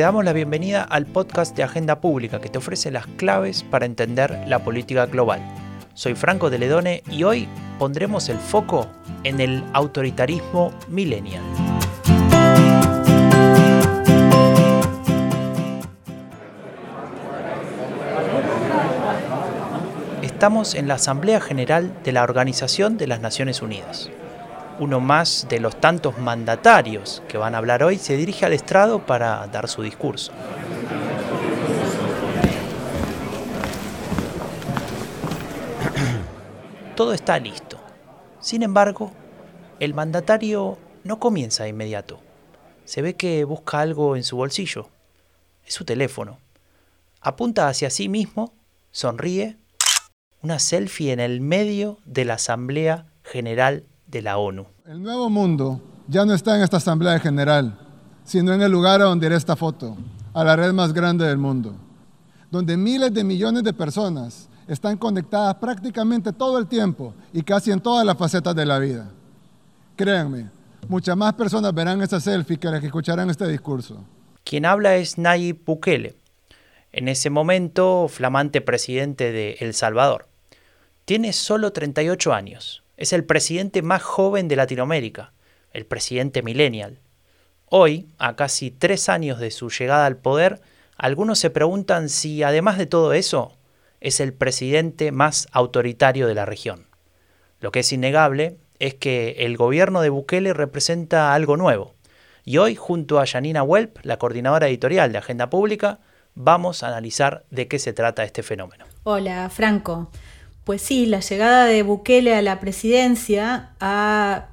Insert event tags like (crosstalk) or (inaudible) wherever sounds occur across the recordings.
Te damos la bienvenida al podcast de Agenda Pública que te ofrece las claves para entender la política global. Soy Franco de Ledone y hoy pondremos el foco en el autoritarismo millennial. Estamos en la Asamblea General de la Organización de las Naciones Unidas uno más de los tantos mandatarios que van a hablar hoy, se dirige al estrado para dar su discurso. (clears throat) Todo está listo. Sin embargo, el mandatario no comienza de inmediato. Se ve que busca algo en su bolsillo. Es su teléfono. Apunta hacia sí mismo, sonríe, una selfie en el medio de la Asamblea General de la ONU. El nuevo mundo ya no está en esta Asamblea General, sino en el lugar a donde irá esta foto, a la red más grande del mundo, donde miles de millones de personas están conectadas prácticamente todo el tiempo y casi en todas las facetas de la vida. Créanme, muchas más personas verán esta selfie que las que escucharán este discurso. Quien habla es Nayib Bukele, en ese momento flamante presidente de El Salvador. Tiene solo 38 años es el presidente más joven de Latinoamérica, el presidente millennial. Hoy, a casi tres años de su llegada al poder, algunos se preguntan si, además de todo eso, es el presidente más autoritario de la región. Lo que es innegable es que el gobierno de Bukele representa algo nuevo. Y hoy, junto a Janina Welp, la coordinadora editorial de Agenda Pública, vamos a analizar de qué se trata este fenómeno. Hola, Franco. Pues sí, la llegada de Bukele a la presidencia ha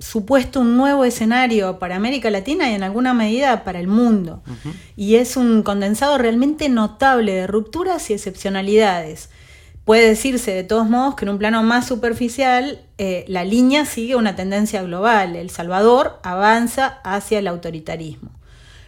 supuesto un nuevo escenario para América Latina y en alguna medida para el mundo. Y es un condensado realmente notable de rupturas y excepcionalidades. Puede decirse de todos modos que en un plano más superficial eh, la línea sigue una tendencia global. El Salvador avanza hacia el autoritarismo.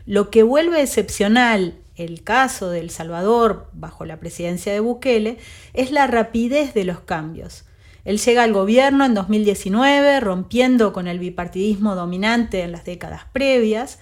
Lo que vuelve excepcional el caso de El Salvador bajo la presidencia de Bukele es la rapidez de los cambios. Él llega al gobierno en 2019 rompiendo con el bipartidismo dominante en las décadas previas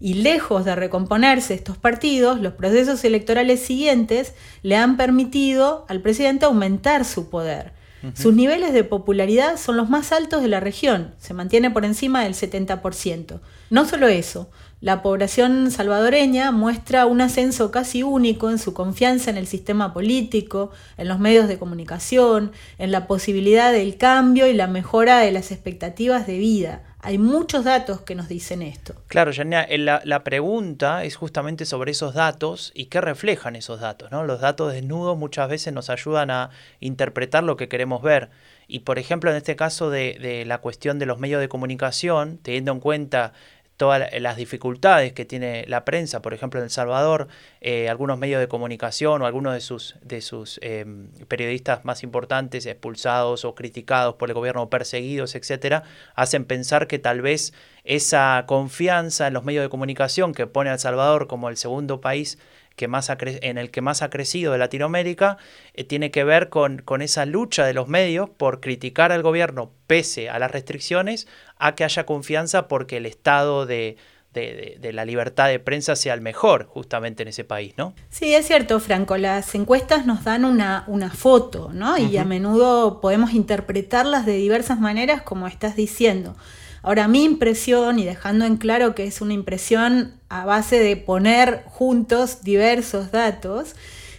y lejos de recomponerse estos partidos, los procesos electorales siguientes le han permitido al presidente aumentar su poder. Sus niveles de popularidad son los más altos de la región, se mantiene por encima del 70%. No solo eso, la población salvadoreña muestra un ascenso casi único en su confianza en el sistema político, en los medios de comunicación, en la posibilidad del cambio y la mejora de las expectativas de vida. Hay muchos datos que nos dicen esto. Claro, Janina, la, la, pregunta es justamente sobre esos datos y qué reflejan esos datos. ¿no? Los datos desnudos muchas veces nos ayudan a interpretar lo que queremos ver. Y por ejemplo, en este caso de la cuestión de los medios de comunicación, teniendo en cuenta todas las dificultades que tiene la prensa, por ejemplo en El Salvador, eh, algunos medios de comunicación o algunos de sus, de sus em, periodistas más importantes expulsados o criticados por el gobierno, perseguidos, etcétera, hacen pensar que tal vez esa confianza en los medios de comunicación que pone a El Salvador como el segundo país que más en el que más ha crecido de Latinoamérica, eh, tiene que ver con, con, esa lucha de los medios por criticar al gobierno pese a las restricciones, a que haya confianza porque el estado de, de, la libertad de prensa sea el mejor justamente en ese país, ¿no? Sí, es cierto, Franco, las encuestas nos dan una, una foto, ¿no? Y a menudo podemos interpretarlas de diversas maneras, como estás diciendo. Ahora, mi impresión, y dejando en claro que es una impresión a base de poner juntos diversos datos,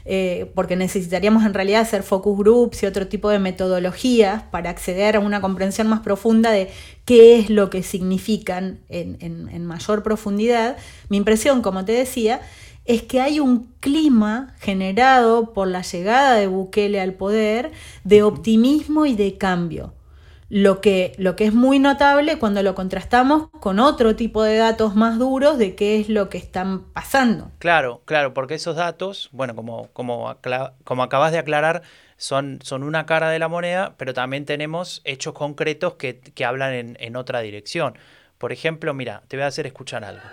eh, porque necesitaríamos en realidad hacer focus groups y otro tipo de metodologías para acceder a una comprensión más profunda de qué es lo que significan en, en mayor profundidad. Mi impresión, como te decía, es que hay un clima generado por la llegada de Bukele al poder de optimismo y de cambio. Lo que, lo que es muy notable cuando lo contrastamos con otro tipo de datos más duros de qué es lo que están pasando. Claro, claro, porque esos datos, bueno, como, como, como acabas de aclarar, son, son una cara de la moneda, pero también tenemos hechos concretos que, que hablan en, en otra dirección. Por ejemplo, mira, te voy a hacer escuchar algo.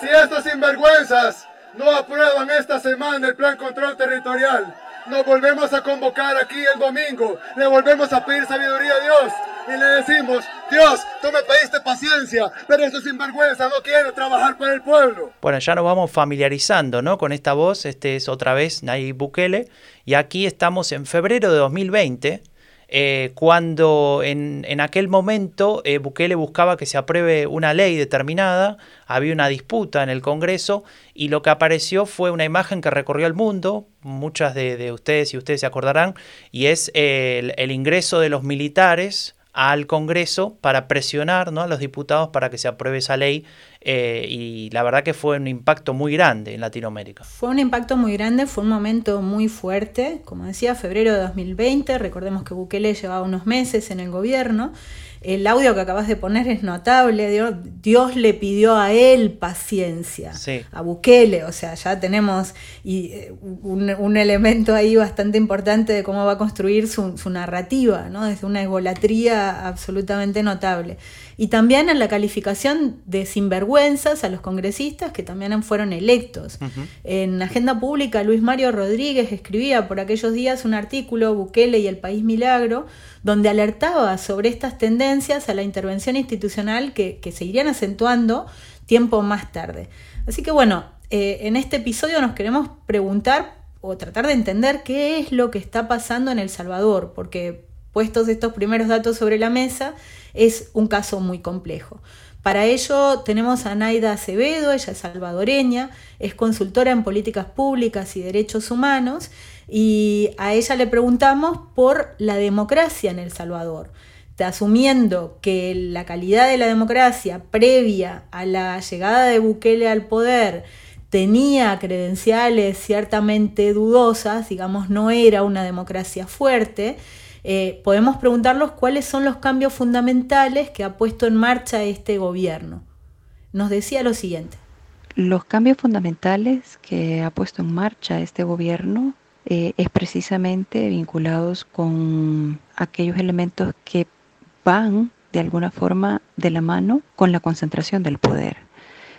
Si estos sinvergüenzas no aprueban esta semana el plan control territorial, nos volvemos a convocar aquí el domingo, le volvemos a pedir sabiduría a Dios y le decimos, Dios, tú me pediste paciencia, pero estos sinvergüenza no quieren trabajar para el pueblo. Bueno, ya nos vamos familiarizando ¿no? con esta voz. Este es otra vez Nayib Bukele. Y aquí estamos en febrero de 2020 eh, cuando en, aquel momento eh, Bukele buscaba que se apruebe una ley determinada, había una disputa en el Congreso y lo que apareció fue una imagen que recorrió el mundo, muchas de, ustedes y ustedes se acordarán, y es el ingreso de los militares al Congreso para presionar ¿no? a los diputados para que se apruebe esa ley eh, y la verdad que fue un impacto muy grande en Latinoamérica. Fue un impacto muy grande, fue un momento muy fuerte, como decía, febrero de 2020, recordemos que Bukele llevaba unos meses en el gobierno el audio que acabas de poner es notable. Dios, le pidió a él paciencia, a Bukele. O sea, ya tenemos eh, un, elemento ahí bastante importante de cómo va a construir su, narrativa, ¿no? desde una egolatría absolutamente notable. Y también en la calificación de sinvergüenzas a los congresistas que también fueron electos. En Agenda Pública, Luis Mario Rodríguez escribía por aquellos días un artículo, Bukele y el País Milagro, donde alertaba sobre estas tendencias a la intervención institucional que, se irían acentuando tiempo más tarde. Así que bueno, eh, en este episodio nos queremos preguntar o tratar de entender qué es lo que está pasando en El Salvador, porque puestos estos primeros datos sobre la mesa, es un caso muy complejo. Para ello tenemos a Naida Acevedo, ella es salvadoreña, es consultora en políticas públicas y derechos humanos y a ella le preguntamos por la democracia en El Salvador, asumiendo que la calidad de la democracia previa a la llegada de Bukele al poder tenía credenciales ciertamente dudosas, digamos, no era una democracia fuerte, eh, podemos preguntarnos cuáles son los cambios fundamentales que ha puesto en marcha este gobierno. Nos decía lo siguiente. Los cambios fundamentales que ha puesto en marcha este gobierno eh, es precisamente vinculados con aquellos elementos que van de alguna forma de la mano con la concentración del poder.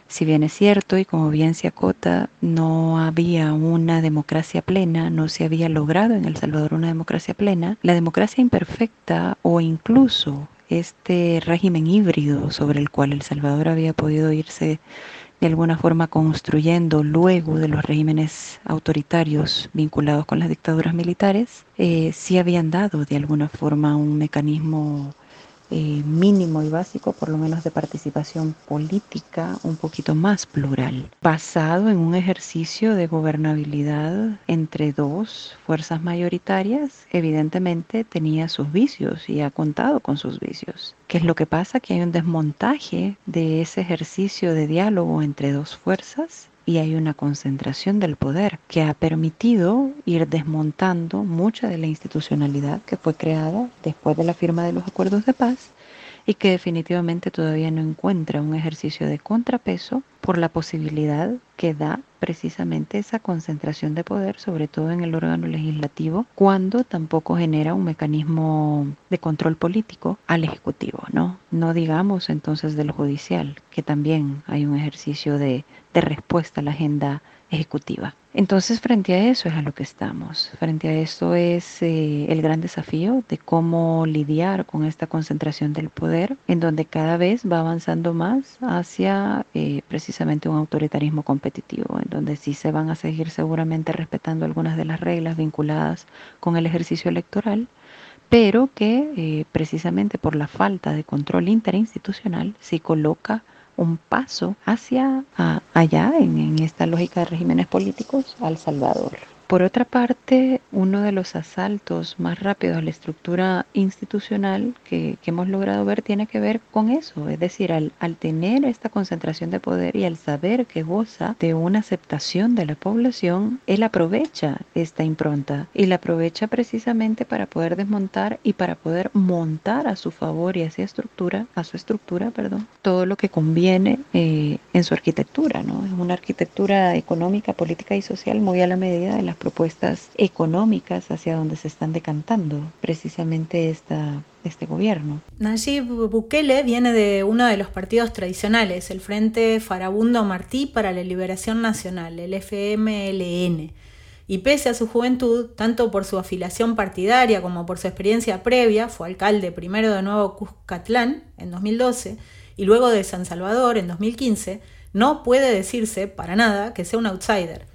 Si bien es cierto, y como bien se acota, no había una democracia plena, no se había logrado en El Salvador una democracia plena, la democracia imperfecta o incluso este régimen híbrido sobre el cual El Salvador había podido irse de alguna forma construyendo luego de los regímenes autoritarios vinculados con las dictaduras militares, eh, habían dado de alguna forma un mecanismo eh, mínimo y básico, por lo menos de participación política un poquito más plural, basado en un ejercicio de gobernabilidad entre dos fuerzas mayoritarias, evidentemente tenía sus vicios y ha contado con sus vicios. ¿Qué es lo que pasa? Que hay un desmontaje de ese ejercicio de diálogo entre dos fuerzas y hay una concentración del poder que ha permitido ir desmontando mucha de la institucionalidad que fue creada después de la firma de los acuerdos de paz y que definitivamente todavía no encuentra un ejercicio de contrapeso por la posibilidad que da precisamente esa concentración de poder, sobre todo en el órgano legislativo, cuando tampoco genera un mecanismo de control político al Ejecutivo, ¿no? No digamos entonces del judicial, que también hay un ejercicio de, de respuesta a la agenda ejecutiva. Entonces, frente a eso es a lo que estamos. Frente a esto es eh, el gran desafío de cómo lidiar con esta concentración del poder, en donde cada vez va avanzando más hacia eh, precisamente un autoritarismo competitivo, en donde sí se van a seguir seguramente respetando algunas de las reglas vinculadas con el ejercicio electoral, pero que eh, precisamente por la falta de control interinstitucional sí coloca un paso hacia allá en, en esta lógica de regímenes políticos al Salvador. Por otra parte, uno de los asaltos más rápidos a la estructura institucional que, hemos logrado ver tiene que ver con eso, es decir, al, al, tener esta concentración de poder y al saber que goza de una aceptación de la población, él aprovecha esta impronta y la aprovecha precisamente para poder desmontar y para poder montar a su favor y hacia estructura, a su estructura, perdón, todo lo que conviene eh, en su arquitectura, ¿no? Es una arquitectura económica, política y social muy a la medida de la propuestas económicas hacia donde se están decantando precisamente esta, este gobierno. Nayib Bukele viene de uno de los partidos tradicionales, el Frente Farabundo Martí para la Liberación Nacional, el FMLN. Y pese a su juventud, tanto por su afiliación partidaria como por su experiencia previa, fue alcalde primero de Nuevo Cuscatlán en 2012 y luego de San Salvador en 2015, no puede decirse para nada que sea un outsider.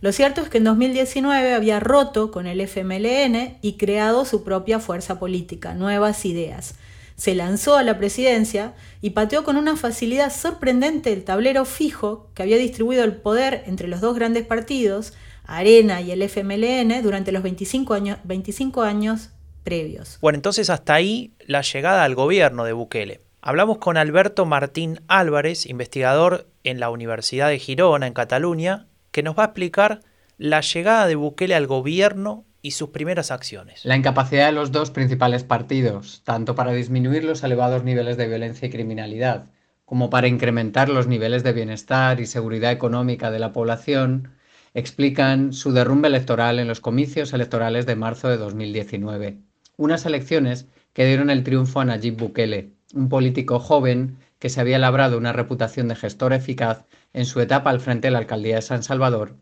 Lo cierto es que en 2019 había roto con el FMLN y creado su propia fuerza política, Nuevas Ideas. Se lanzó a la presidencia y pateó con una facilidad sorprendente el tablero fijo que había distribuido el poder entre los dos grandes partidos, Arena y el FMLN, durante los 25 años, 25 años previos. Bueno, entonces hasta ahí la llegada al gobierno de Bukele. Hablamos con Alberto Martín Álvarez, investigador en la Universidad de Girona, en Cataluña, que nos va a explicar la llegada de Bukele al gobierno y sus primeras acciones. La incapacidad de los dos principales partidos, tanto para disminuir los elevados niveles de violencia y criminalidad, como para incrementar los niveles de bienestar y seguridad económica de la población, explican su derrumbe electoral en los comicios electorales de marzo de 2019. Unas elecciones que dieron el triunfo a Nayib Bukele, un político joven que se había labrado una reputación de gestor eficaz en su etapa al frente de la alcaldía de San Salvador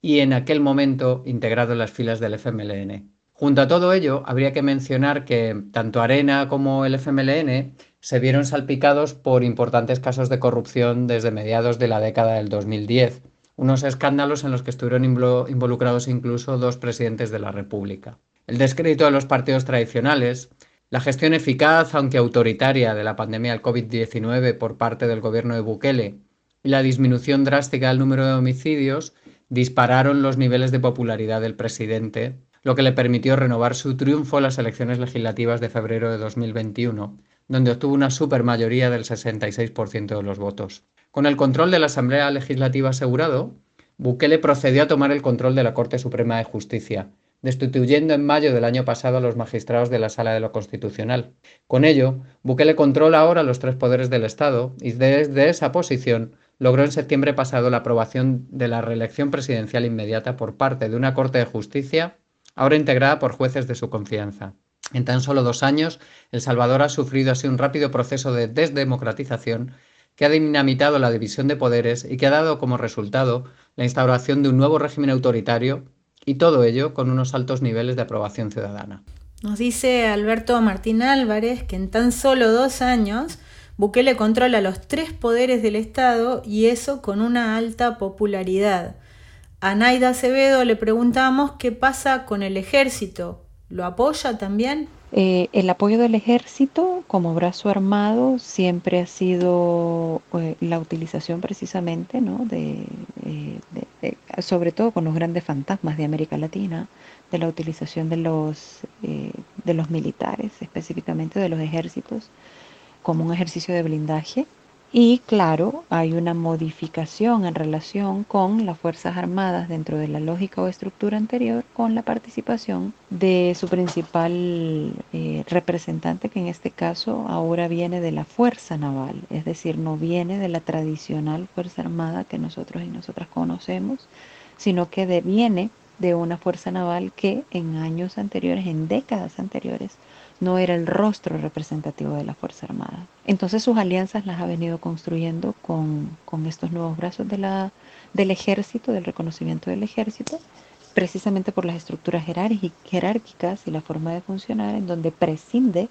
y en aquel momento integrado en las filas del FMLN. Junto a todo ello, habría que mencionar que tanto Arena como el FMLN se vieron salpicados por importantes casos de corrupción desde mediados de la década del 2010, unos escándalos en los que estuvieron involucrados incluso dos presidentes de la República. El descrédito de los partidos tradicionales, la gestión eficaz, aunque autoritaria, de la pandemia del COVID-19 por parte del gobierno de Bukele y la disminución drástica del número de homicidios dispararon los niveles de popularidad del presidente, lo que le permitió renovar su triunfo en las elecciones legislativas de febrero de 2021, donde obtuvo una supermayoría del 66% de los votos. Con el control de la Asamblea Legislativa asegurado, Bukele procedió a tomar el control de la Corte Suprema de Justicia, destituyendo en mayo del año pasado a los magistrados de la Sala de lo Constitucional. Con ello, Bukele controla ahora los tres poderes del Estado y desde esa posición logró en septiembre pasado la aprobación de la reelección presidencial inmediata por parte de una Corte de Justicia ahora integrada por jueces de su confianza. En tan solo dos años, El Salvador ha sufrido así un rápido proceso de desdemocratización que ha dinamitado la división de poderes y que ha dado como resultado la instauración de un nuevo régimen autoritario y todo ello con unos altos niveles de aprobación ciudadana. Nos dice Alberto Martín Álvarez que en tan solo dos años Bukele controla los tres poderes del Estado y eso con una alta popularidad. A Naida Acevedo le preguntamos qué pasa con el ejército. ¿Lo apoya también? Eh, el apoyo del ejército como brazo armado siempre ha sido eh, la utilización precisamente, ¿no? De, eh, sobre todo con los grandes fantasmas de América Latina, de la utilización de los, de los militares, específicamente de los ejércitos, como un ejercicio de blindaje y claro, hay una modificación en relación con las Fuerzas Armadas dentro de la lógica o estructura anterior con la participación de su principal eh, representante, que en este caso ahora viene de la Fuerza Naval, es decir, no viene de la tradicional Fuerza Armada que nosotros y nosotras conocemos, sino que viene de una Fuerza Naval que en años anteriores, en décadas anteriores, no era el rostro representativo de la Fuerza Armada. Entonces sus alianzas las ha venido construyendo con, estos nuevos brazos de la, del ejército, del reconocimiento del ejército, precisamente por las estructuras jerárquicas y la forma de funcionar en donde prescinde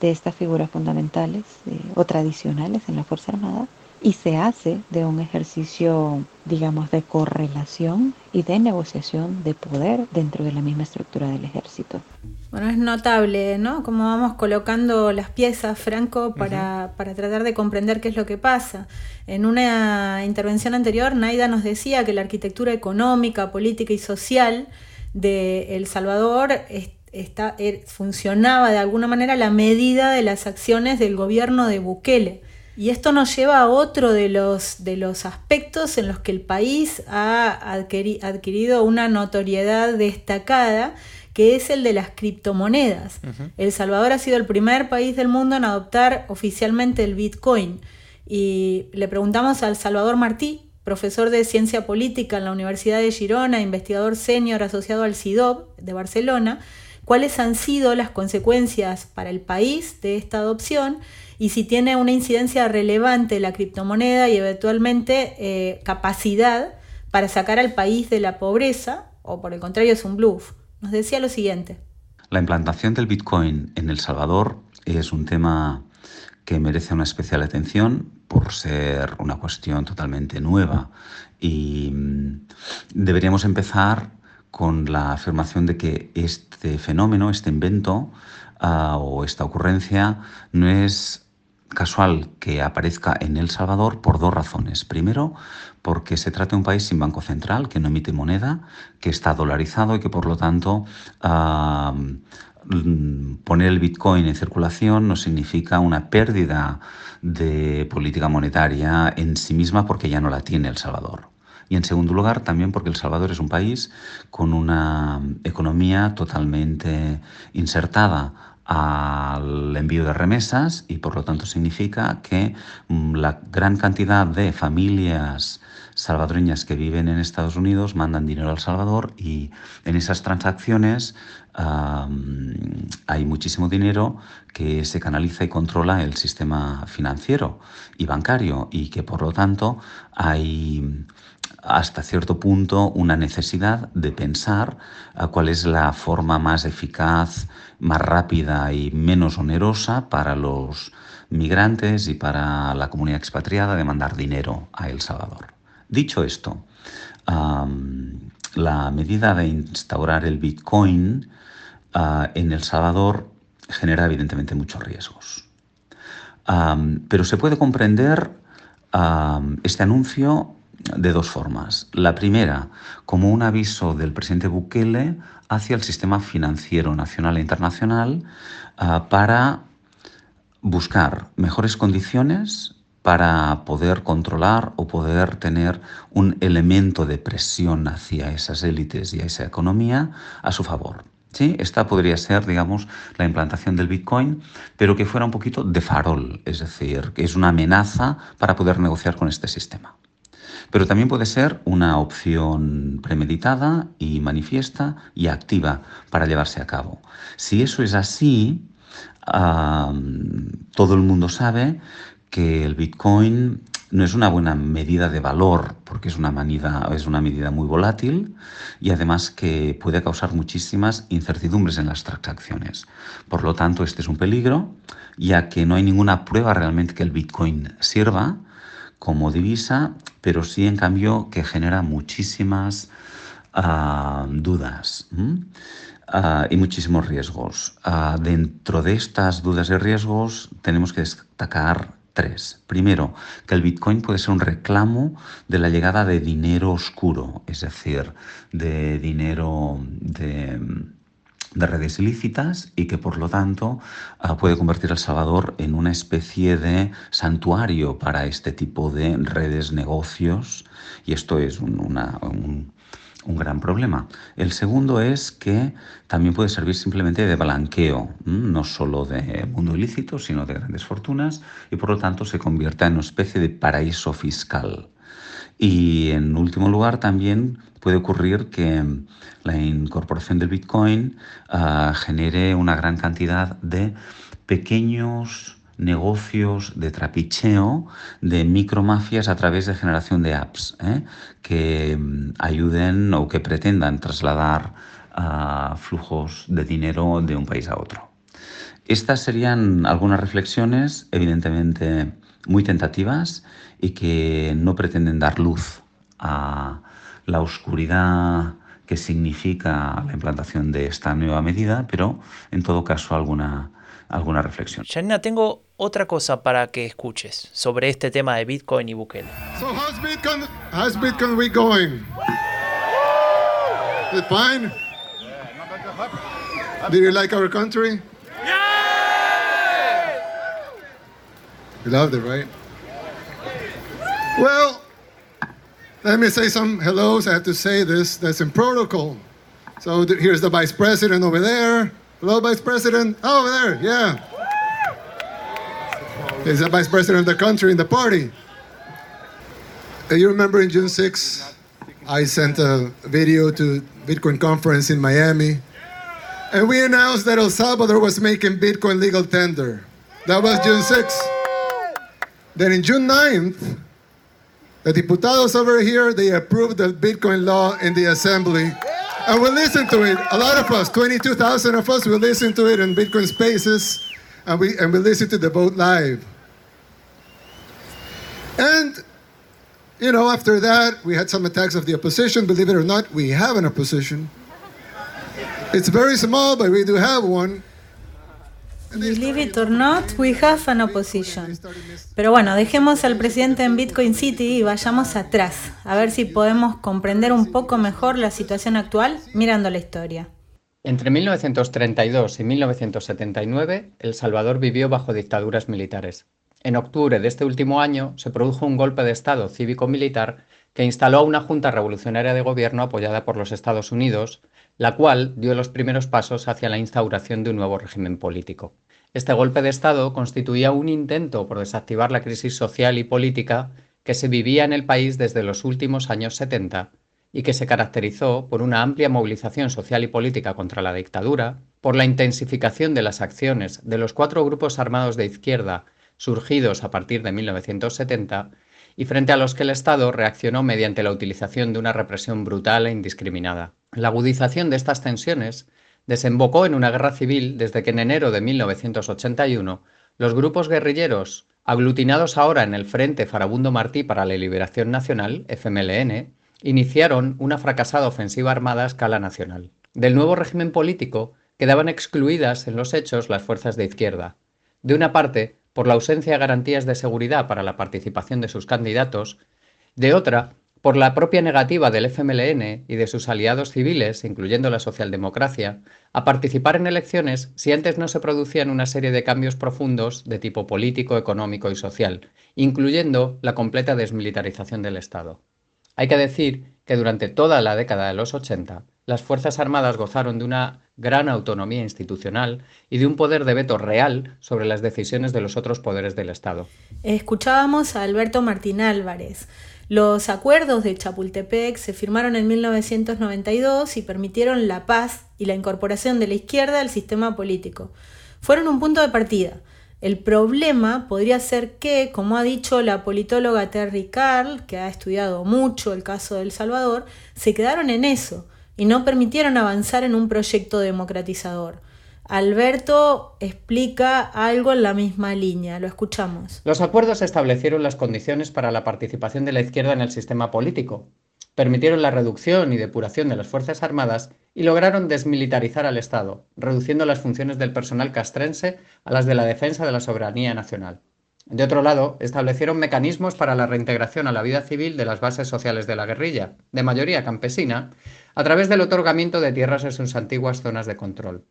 de estas figuras fundamentales eh, o tradicionales en la Fuerza Armada y se hace de un ejercicio, digamos, de correlación y de negociación de poder dentro de la misma estructura del ejército. Bueno, es notable, ¿no? Cómo vamos colocando las piezas, Franco, para, para, tratar de comprender qué es lo que pasa. En una intervención anterior, Naida nos decía que la arquitectura económica, política y social de El Salvador está, er, funcionaba de alguna manera a la medida de las acciones del gobierno de Bukele. Y esto nos lleva a otro de los, de los aspectos en los que el país ha adquirido una notoriedad destacada, que es el de las criptomonedas. El Salvador ha sido el primer país del mundo en adoptar oficialmente el Bitcoin. Y le preguntamos al Salvador Martí, profesor de ciencia política en la Universidad de Girona, investigador senior asociado al CIDOB de Barcelona, cuáles han sido las consecuencias para el país de esta adopción y si tiene una incidencia relevante la criptomoneda y eventualmente eh, capacidad para sacar al país de la pobreza o por el contrario es un bluff. Nos decía lo siguiente. La implantación del Bitcoin en El Salvador es un tema que merece una especial atención por ser una cuestión totalmente nueva y mm, deberíamos empezar con la afirmación de que este fenómeno, este invento ah, o esta ocurrencia no es casual que aparezca en El Salvador por dos razones. Primero, porque se trata de un país sin banco central, que no emite moneda, que está dolarizado y que por lo tanto ah, mm, poner el Bitcoin en circulación no significa una pérdida de política monetaria en sí misma porque ya no la tiene El Salvador. Y en segundo lugar, también porque El Salvador es un país con una economía totalmente insertada al envío de remesas y por lo tanto significa que mm, la gran cantidad de familias salvadoreñas que viven en Estados Unidos mandan dinero al Salvador y en esas transacciones hay muchísimo dinero que se canaliza y controla el sistema financiero y bancario y que por lo tanto hay hasta cierto punto una necesidad de pensar cuál es la forma más eficaz, más rápida y menos onerosa para los migrantes y para la comunidad expatriada de mandar dinero a El Salvador. Dicho esto, la medida de instaurar el Bitcoin ah, en El Salvador genera evidentemente muchos riesgos. pero se puede comprender este anuncio de dos formas. La primera, como un aviso del presidente Bukele hacia el sistema financiero nacional e internacional ah, para buscar mejores condiciones para poder controlar o poder tener un elemento de presión hacia esas élites y a esa economía a su favor. ¿Sí? Esta podría ser, digamos, la implantación del Bitcoin, pero que fuera un poquito de farol, es decir, que es una amenaza para poder negociar con este sistema. Pero también puede ser una opción premeditada y manifiesta y activa para llevarse a cabo. Si eso es así, todo el mundo sabe que el Bitcoin no es una buena medida de valor porque es una, medida, es una medida muy volátil y además que puede causar muchísimas incertidumbres en las transacciones. Por lo tanto, este es un peligro ya que no hay ninguna prueba realmente que el Bitcoin sirva como divisa, pero sí en cambio que genera muchísimas ah, dudas. Ah, y muchísimos riesgos. Ah, dentro de estas dudas y riesgos tenemos que destacar Tres, primero, que el Bitcoin puede ser un reclamo de la llegada de dinero oscuro, es decir, de dinero de, redes ilícitas y que por lo tanto ah, puede convertir El Salvador en una especie de santuario para este tipo de redes, negocios, y esto es una, un, un gran problema. El segundo es que también puede servir simplemente de blanqueo, no solo de mundo ilícito, sino de grandes fortunas, y por lo tanto se convierta en una especie de paraíso fiscal. Y en último lugar también puede ocurrir que la incorporación del Bitcoin ah, genere una gran cantidad de pequeños negocios de trapicheo de micromafias a través de generación de apps ¿eh? que mm, ayuden o que pretendan trasladar ah, flujos de dinero de un país a otro. Estas serían algunas reflexiones, evidentemente muy tentativas y que no pretenden dar luz a la oscuridad que significa la implantación de esta nueva medida, pero en todo caso alguna alguna reflexión. Janina, tengo otra cosa para que escuches sobre este tema de Bitcoin y Bukele. So how's Bitcoin, how's Bitcoin we going? Is it fine? Did you like our country? Yeah! You loved it, right? Well, let me say some hellos. I have to say this. That's in protocol. So here's the vice president over there. Hello, Vice President. Oh, over there, yeah. He's the Vice President of the country in the party. Uh, you remember in June 6, I sent a video to Bitcoin conference in Miami, and we announced that El Salvador was making Bitcoin legal tender. That was June 6. Then in June 9th, the diputados over here, they approved the Bitcoin law in the assembly. And we listen to it. A lot of us, 22,000 of us, we listen to it in Bitcoin Spaces. and we, and we listened to the vote live. And, you know, after that, we had some attacks of the opposition. Believe it or not, we have an opposition. It's very small, but we do have one. Believe it or not, we have an opposition. Pero bueno, dejemos al presidente en Bitcoin City y vayamos atrás, a ver si podemos comprender un poco mejor la situación actual mirando la historia. Entre 1932 y 1979, El Salvador vivió bajo dictaduras militares. En octubre de este último año se produjo un golpe de Estado cívico-militar que instaló a una junta revolucionaria de gobierno apoyada por los Estados Unidos, la cual dio los primeros pasos hacia la instauración de un nuevo régimen político. Este golpe de Estado constituía un intento por desactivar la crisis social y política que se vivía en el país desde los últimos años 70 y que se caracterizó por una amplia movilización social y política contra la dictadura, por la intensificación de las acciones de los cuatro grupos armados de izquierda surgidos a partir de 1970 y frente a los que el Estado reaccionó mediante la utilización de una represión brutal e indiscriminada. La agudización de estas tensiones desembocó en una guerra civil desde que en enero de 1981 los grupos guerrilleros, aglutinados ahora en el Frente Farabundo Martí para la Liberación Nacional, FMLN, iniciaron una fracasada ofensiva armada a escala nacional. Del nuevo régimen político quedaban excluidas en los hechos las fuerzas de izquierda. De una parte, por la ausencia de garantías de seguridad para la participación de sus candidatos, de otra, por la propia negativa del FMLN y de sus aliados civiles, incluyendo la socialdemocracia, a participar en elecciones si antes no se producían una serie de cambios profundos de tipo político, económico y social, incluyendo la completa desmilitarización del Estado. Hay que decir que durante toda la década de los 80, las Fuerzas Armadas gozaron de una gran autonomía institucional y de un poder de veto real sobre las decisiones de los otros poderes del Estado. Escuchábamos a Alberto Martín Álvarez. Los acuerdos de Chapultepec se firmaron en 1992 y permitieron la paz y la incorporación de la izquierda al sistema político. Fueron un punto de partida. El problema podría ser que, como ha dicho la politóloga Terry Carl, que ha estudiado mucho el caso de El Salvador, se quedaron en eso y no permitieron avanzar en un proyecto democratizador. Alberto explica algo en la misma línea, lo escuchamos. Los acuerdos establecieron las condiciones para la participación de la izquierda en el sistema político, permitieron la reducción y depuración de las Fuerzas Armadas y lograron desmilitarizar al Estado, reduciendo las funciones del personal castrense a las de la defensa de la soberanía nacional. De otro lado, establecieron mecanismos para la reintegración a la vida civil de las bases sociales de la guerrilla, de mayoría campesina, a través del otorgamiento de tierras en sus antiguas zonas de control.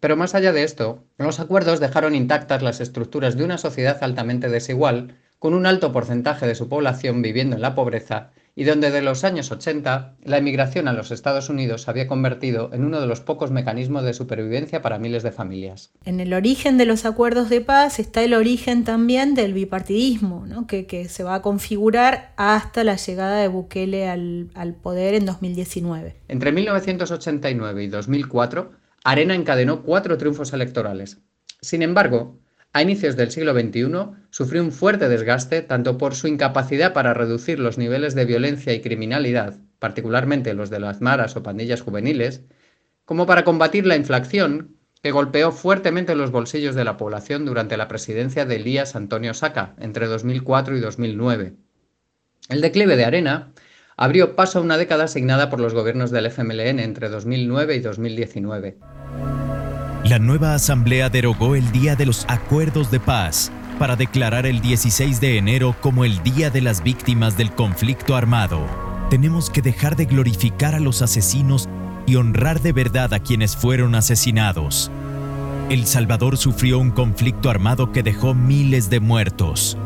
Pero más allá de esto, los acuerdos dejaron intactas las estructuras de una sociedad altamente desigual, con un alto porcentaje de su población viviendo en la pobreza y donde de los años 80 la emigración a los Estados Unidos se había convertido en uno de los pocos mecanismos de supervivencia para miles de familias. En el origen de los acuerdos de paz está el origen también del bipartidismo, que, se va a configurar hasta la llegada de Bukele al, al poder en 2019. Entre 1989 y 2004, Arena encadenó cuatro triunfos electorales. Sin embargo, a inicios del siglo XXI sufrió un fuerte desgaste tanto por su incapacidad para reducir los niveles de violencia y criminalidad, particularmente los de las maras o pandillas juveniles, como para combatir la inflación que golpeó fuertemente los bolsillos de la población durante la presidencia de Elías Antonio Saca entre 2004 y 2009. El declive de Arena abrió paso a una década asignada por los gobiernos del FMLN entre 2009 y 2019. La nueva asamblea derogó el Día de los Acuerdos de Paz para declarar el 16 de enero como el Día de las Víctimas del Conflicto Armado. Tenemos que dejar de glorificar a los asesinos y honrar de verdad a quienes fueron asesinados. El Salvador sufrió un conflicto armado que dejó miles de muertos.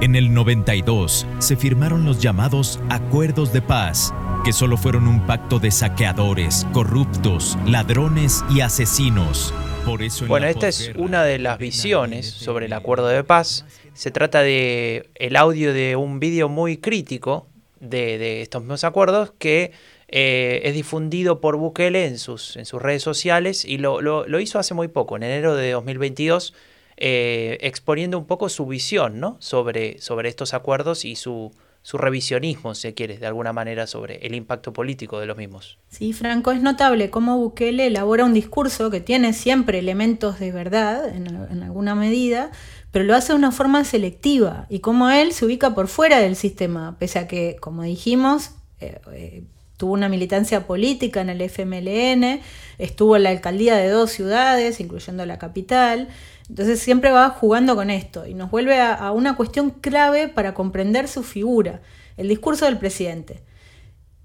En el 92 se firmaron los llamados Acuerdos de Paz, que solo fueron un pacto de saqueadores, corruptos, ladrones y asesinos. Por eso bueno, esta es una de las visiones sobre el acuerdo de paz. Se trata de el audio de un vídeo muy crítico de, estos mismos acuerdos que eh, es difundido por Bukele en sus, en sus redes sociales y lo, lo, hizo hace muy poco, en enero de 2022, eh, exponiendo un poco su visión ¿no? sobre, sobre estos acuerdos y su, su revisionismo, si quiere, de alguna manera sobre el impacto político de los mismos. Sí, Franco, es notable cómo Bukele elabora un discurso que tiene siempre elementos de verdad, en, alguna medida, pero lo hace de una forma selectiva y cómo él se ubica por fuera del sistema, pese a que, como dijimos, eh, eh, tuvo una militancia política en el FMLN, estuvo en la alcaldía de dos ciudades, incluyendo la capital, entonces siempre va jugando con esto y nos vuelve a, una cuestión clave para comprender su figura, el discurso del presidente.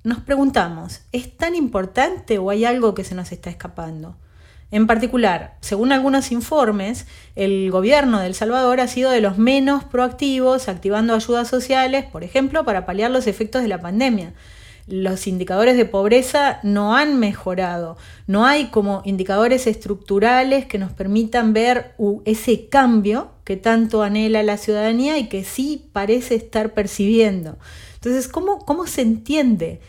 Nos preguntamos, ¿es tan importante o hay algo que se nos está escapando? En particular, según algunos informes, el gobierno de El Salvador ha sido de los menos proactivos activando ayudas sociales, por ejemplo, para paliar los efectos de la pandemia los indicadores de pobreza no han mejorado. No hay como indicadores estructurales que nos permitan ver ese cambio que tanto anhela la ciudadanía y que sí parece estar percibiendo. Entonces, ¿cómo, cómo se entiende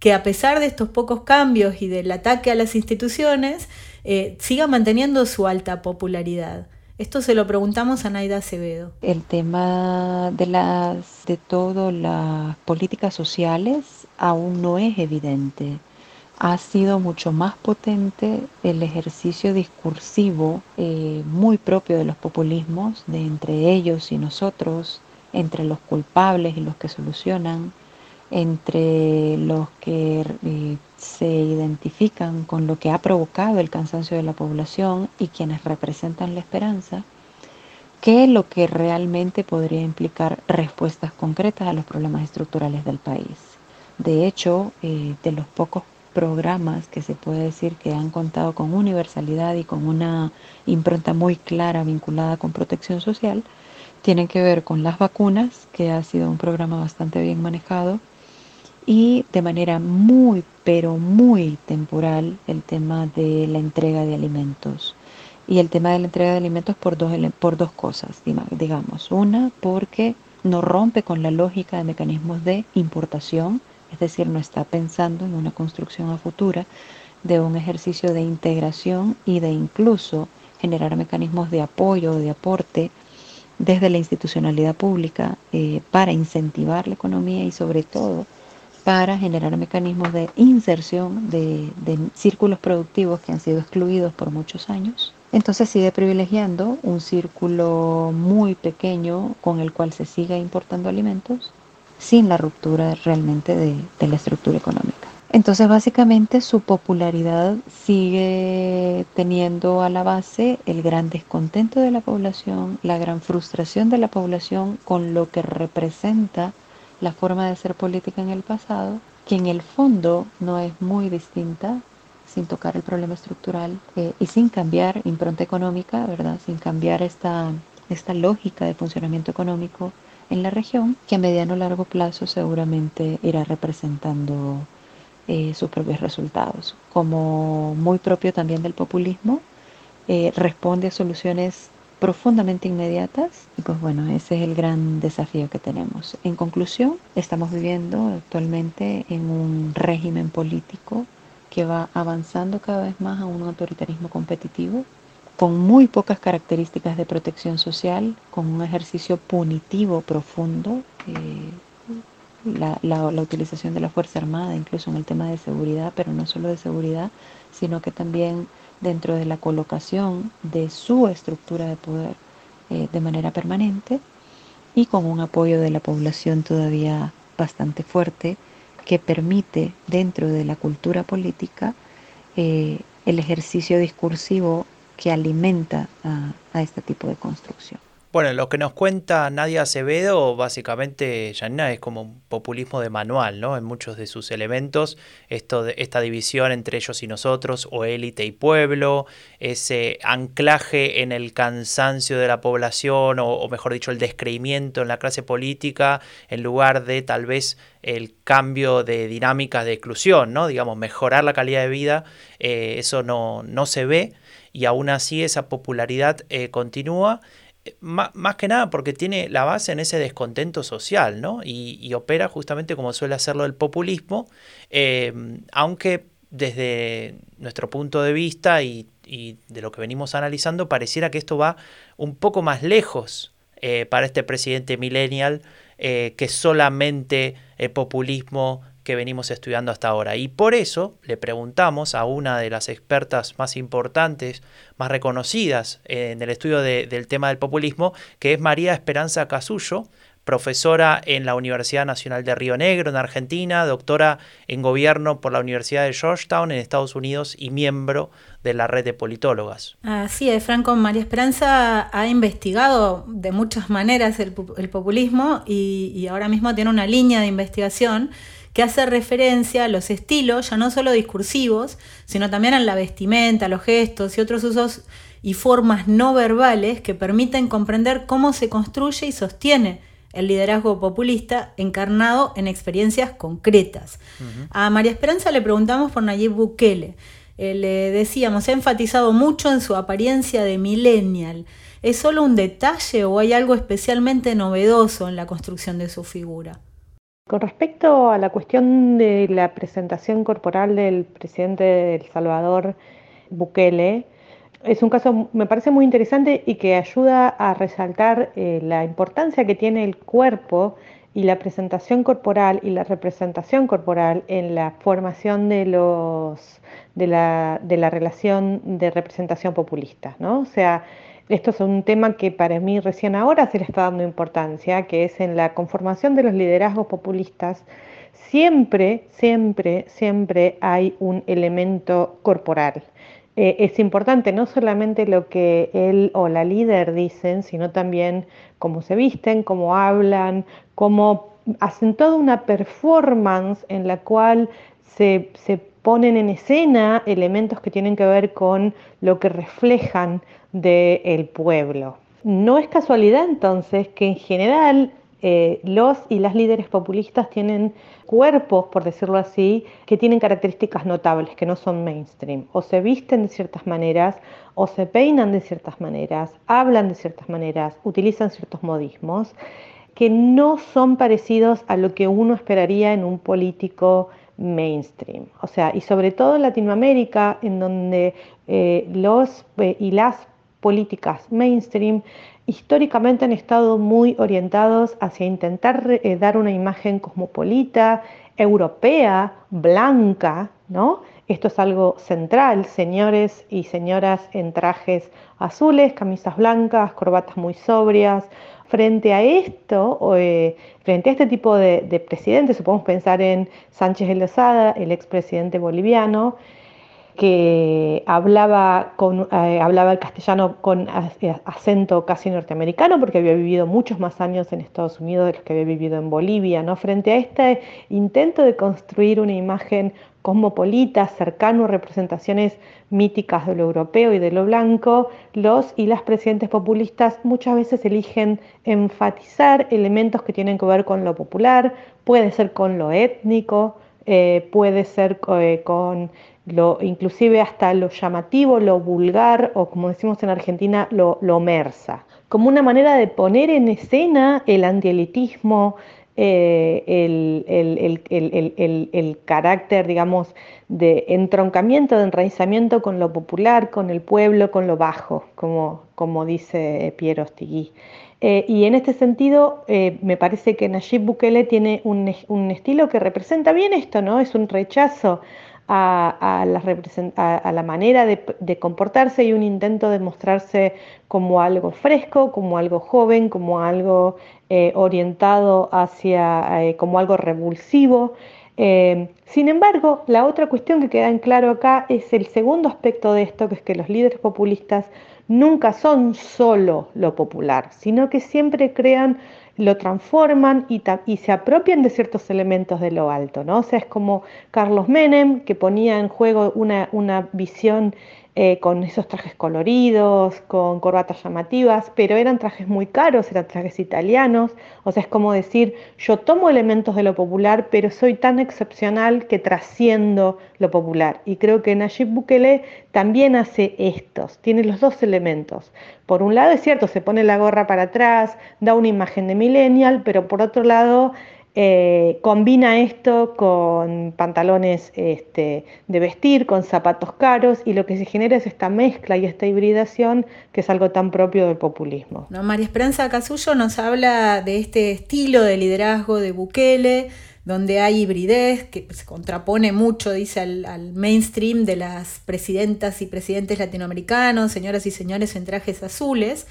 que a pesar de estos pocos cambios y del ataque a las instituciones, eh, siga manteniendo su alta popularidad? Esto se lo preguntamos a Naida Acevedo. El tema de las de todo las políticas sociales aún no es evidente. Ha sido mucho más potente el ejercicio discursivo eh, muy propio de los populismos, de entre ellos y nosotros, entre los culpables y los que solucionan, entre los que eh, se identifican con lo que ha provocado el cansancio de la población y quienes representan la esperanza, que lo que realmente podría implicar respuestas concretas a los problemas estructurales del país. De hecho, eh, de los pocos programas que se puede decir que han contado con universalidad y con una impronta muy clara vinculada con protección social, tienen que ver con las vacunas, que ha sido un programa bastante bien manejado, y de manera muy, pero muy temporal el tema de la entrega de alimentos. Y el tema de la entrega de alimentos por dos, por dos cosas, digamos. Una, porque no rompe con la lógica de mecanismos de importación, es decir, no está pensando en una construcción a futura de un ejercicio de integración y de incluso generar mecanismos de apoyo, de aporte desde la institucionalidad pública eh, para incentivar la economía y sobre todo para generar mecanismos de inserción de, círculos productivos que han sido excluidos por muchos años. Entonces sigue privilegiando un círculo muy pequeño con el cual se siga importando alimentos sin la ruptura realmente de, de la estructura económica. Entonces básicamente su popularidad sigue teniendo a la base el gran descontento de la población, la gran frustración de la población con lo que representa la forma de hacer política en el pasado, que en el fondo no es muy distinta, sin tocar el problema estructural eh, y sin cambiar impronta económica, ¿verdad? Sin cambiar esta, esta lógica de funcionamiento económico en la región, que a mediano o largo plazo seguramente irá representando eh, sus propios resultados. Como muy propio también del populismo, eh, responde a soluciones profundamente inmediatas. Y pues bueno, ese es el gran desafío que tenemos. En conclusión, estamos viviendo actualmente en un régimen político que va avanzando cada vez más a un autoritarismo competitivo, con muy pocas características de protección social, con un ejercicio punitivo profundo, eh, la, la, utilización de la Fuerza Armada, incluso en el tema de seguridad, pero no solo de seguridad, sino que también dentro de la colocación de su estructura de poder eh, de manera permanente y con un apoyo de la población todavía bastante fuerte que permite dentro de la cultura política eh, el ejercicio discursivo que alimenta a este tipo de construcción. Bueno, lo que nos cuenta Nadia Acevedo, básicamente, Janina, es como un populismo de manual, ¿no? En muchos de sus elementos, esto de, esta división entre ellos y nosotros, o élite y pueblo, ese anclaje en el cansancio de la población, o, mejor dicho, el descreimiento en la clase política, en lugar de tal vez el cambio de dinámicas de exclusión, ¿no? Digamos, mejorar la calidad de vida, eh, eso no, no se ve, y aún así esa popularidad eh, continúa más, que nada porque tiene la base en ese descontento social, ¿no? Y, opera justamente como suele hacerlo el populismo, eh, aunque desde nuestro punto de vista y, de lo que venimos analizando, pareciera que esto va un poco más lejos eh, para este presidente millennial eh, que solamente el populismo que venimos estudiando hasta ahora. Y por eso le preguntamos a una de las expertas más importantes, más reconocidas en el estudio del tema del populismo, que es María Esperanza Casullo, profesora en la Universidad Nacional de Río Negro, en Argentina, doctora en gobierno por la Universidad de Georgetown, en Estados Unidos, y miembro de la red de politólogas. Así es, Franco. María Esperanza ha investigado de muchas maneras el, populismo y, y ahora mismo tiene una línea de investigación que hace referencia a los estilos, ya no solo discursivos, sino también a la vestimenta, los gestos y otros usos y formas no verbales que permiten comprender cómo se construye y sostiene el liderazgo populista encarnado en experiencias concretas. A María Esperanza le preguntamos por Nayib Bukele. Eh, le decíamos, ha enfatizado mucho en su apariencia de millennial. ¿Es solo un detalle o hay algo especialmente novedoso en la construcción de su figura? Con respecto a la cuestión de la presentación corporal del presidente de El Salvador, Bukele, es un caso, me parece muy interesante y que ayuda a resaltar eh, la importancia que tiene el cuerpo y la presentación corporal y la representación corporal en la formación de los de la, de la relación de representación populista, ¿no? O sea, esto es un tema que para mí recién ahora se le está dando importancia, que es en la conformación de los liderazgos populistas, siempre, siempre, siempre hay un elemento corporal. Eh, es importante no solamente lo que él o la líder dicen, sino también cómo se visten, cómo hablan, cómo hacen toda una performance en la cual se, se ponen en escena elementos que tienen que ver con lo que reflejan del pueblo. No es casualidad entonces que en general eh, los y las líderes populistas tienen cuerpos, por decirlo así, que tienen características notables, que no son mainstream. O se visten de ciertas maneras, o se peinan de ciertas maneras, hablan de ciertas maneras, utilizan ciertos modismos, que no son parecidos a lo que uno esperaría en un político mainstream. O sea, y sobre todo en Latinoamérica, en donde eh, los eh, y las políticas mainstream históricamente han estado muy orientados hacia intentar eh, dar una imagen cosmopolita, europea, blanca, ¿no? Esto es algo central, señores y señoras en trajes azules, camisas blancas, corbatas muy sobrias. Frente a esto, eh, frente a este tipo de, de presidentes, pensar en Sánchez de Lozada, el expresidente boliviano, que eh, hablaba el castellano con eh, acento casi norteamericano, porque había vivido muchos más años en Estados Unidos de los que había vivido en Bolivia. ¿no? Frente a este intento de construir una imagen cosmopolita, cercano a representaciones míticas de lo europeo y de lo blanco, los y las presidentes populistas muchas veces eligen enfatizar elementos que tienen que ver con lo popular, puede ser con lo étnico, eh, puede ser con inclusive hasta lo llamativo, lo vulgar o como decimos en Argentina, lo, lo mersa, como una manera de poner en escena el antielitismo, eh, el, carácter, digamos, de entroncamiento, de enraizamiento con lo popular, con el pueblo, con lo bajo, como, como dice Piero Stigui. Eh, y en este sentido, eh, me parece que Nayib Bukele tiene un, un, estilo que representa bien esto, ¿no? Es un rechazo a, la, manera de, comportarse y un intento de mostrarse como algo fresco, como algo joven, como algo eh, orientado hacia, eh, como algo revulsivo. Eh, sin embargo, la otra cuestión que queda en claro acá es el segundo aspecto de esto, que es que los líderes populistas nunca son solo lo popular, sino que siempre crean lo transforman y, se apropian de ciertos elementos de lo alto, ¿no? O sea, es como Carlos Menem, que ponía en juego una visión eh, con esos trajes coloridos, con corbatas llamativas, pero eran trajes muy caros, eran trajes italianos, o sea, es como decir, yo tomo elementos de lo popular, pero soy tan excepcional que trasciendo lo popular. Y creo que Nayib Bukele también hace estos, tiene los dos elementos. Por un lado, es cierto, se pone la gorra para atrás, da una imagen de millennial, pero por otro lado, eh, combina esto con pantalones este, de vestir, con zapatos caros y lo que se genera es esta mezcla y esta hibridación que es algo tan propio del populismo. María Esperanza Casullo nos habla de este estilo de liderazgo de Bukele, donde hay hibridez, que se contrapone mucho, dice, al, mainstream de las presidentas y presidentes latinoamericanos, señoras y señores en trajes azules.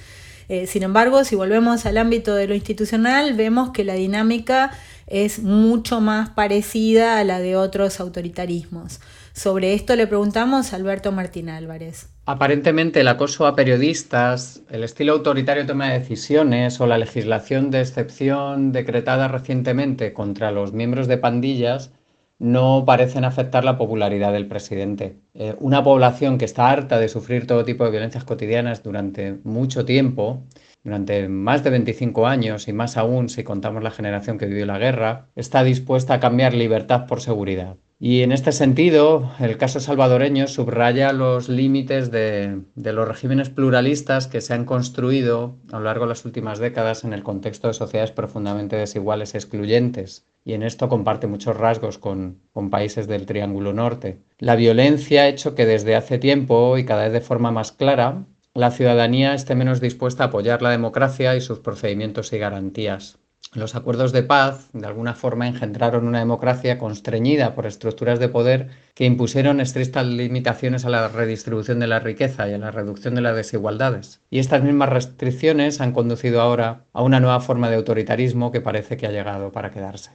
Eh, sin embargo, si volvemos al ámbito de lo institucional, vemos que la dinámica es mucho más parecida a la de otros autoritarismos. Sobre esto le preguntamos a Alberto Martín Álvarez. Aparentemente el acoso a periodistas, el estilo autoritario de toma de decisiones o la legislación de excepción decretada recientemente contra los miembros de pandillas no parecen afectar la popularidad del presidente. Eh, una población que está harta de sufrir todo tipo de violencias cotidianas durante mucho tiempo, durante más de 25 años y más aún si contamos la generación que vivió la guerra, está dispuesta a cambiar libertad por seguridad. Y en este sentido, el caso salvadoreño subraya los límites de, los regímenes pluralistas que se han construido a lo largo de las últimas décadas en el contexto de sociedades profundamente desiguales e excluyentes. Y en esto comparte muchos rasgos con, con países del Triángulo Norte. La violencia ha hecho que desde hace tiempo y cada vez de forma más clara, la ciudadanía esté menos dispuesta a apoyar la democracia y sus procedimientos y garantías. Los acuerdos de paz, de alguna forma, engendraron una democracia constreñida por estructuras de poder que impusieron estrictas limitaciones a la redistribución de la riqueza y a la reducción de las desigualdades. Y estas mismas restricciones han conducido ahora a una nueva forma de autoritarismo que parece que ha llegado para quedarse.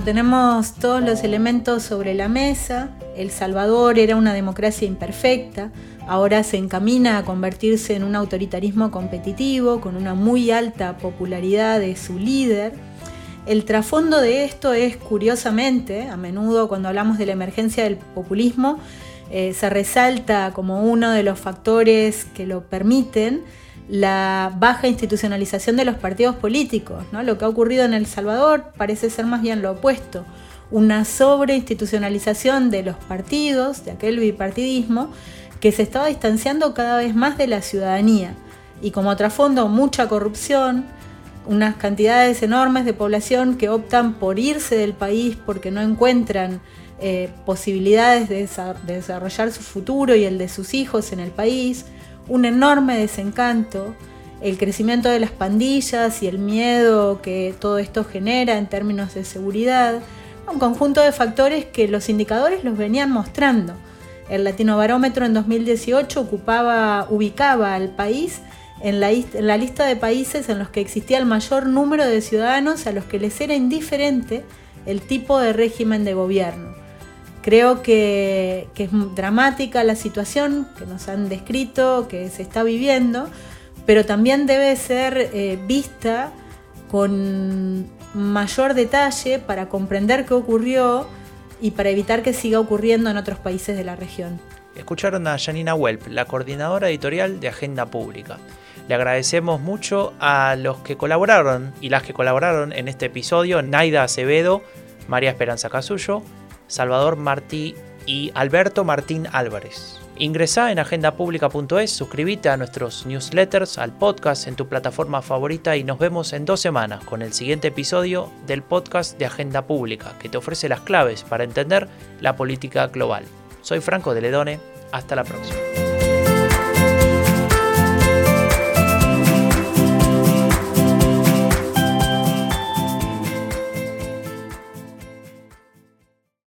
Tenemos todos los elementos sobre la mesa. El Salvador era una democracia imperfecta ahora se encamina a convertirse en un autoritarismo competitivo con una muy alta popularidad de su líder. El trasfondo de esto es, curiosamente, a menudo cuando hablamos de la emergencia del populismo, eh, se resalta como uno de los factores que lo permiten la baja institucionalización de los partidos políticos. ¿no? Lo que ha ocurrido en El Salvador parece ser más bien lo opuesto, una sobreinstitucionalización de los partidos, de aquel bipartidismo, que se estaba distanciando cada vez más de la ciudadanía y como trasfondo mucha corrupción, unas cantidades enormes de población que optan por irse del país porque no encuentran eh, posibilidades de, desarrollar su futuro y el de sus hijos en el país, un enorme desencanto, el crecimiento de las pandillas y el miedo que todo esto genera en términos de seguridad, un conjunto de factores que los indicadores los venían mostrando. El Latino Barómetro en 2018 ocupaba, ubicaba al país la, en la, lista de países en los que existía el mayor número de ciudadanos a los que les era indiferente el tipo de régimen de gobierno. Creo que, es dramática la situación que nos han descrito, que se está viviendo, pero también debe ser eh, vista con mayor detalle para comprender qué ocurrió y para evitar que siga ocurriendo en otros países de la región. Escucharon a Janina Welp, la coordinadora editorial de Agenda Pública. Le agradecemos mucho a los que colaboraron y las que colaboraron en este episodio, Naida Acevedo, María Esperanza Casullo, Salvador Martí y Alberto Martín Álvarez. Ingresá en agendapublica.es, suscríbete a nuestros newsletters, al podcast en tu plataforma favorita y nos vemos en dos semanas con el siguiente episodio del podcast de Agenda Pública que te ofrece las claves para entender la política global. Soy Franco de Ledone, hasta la próxima.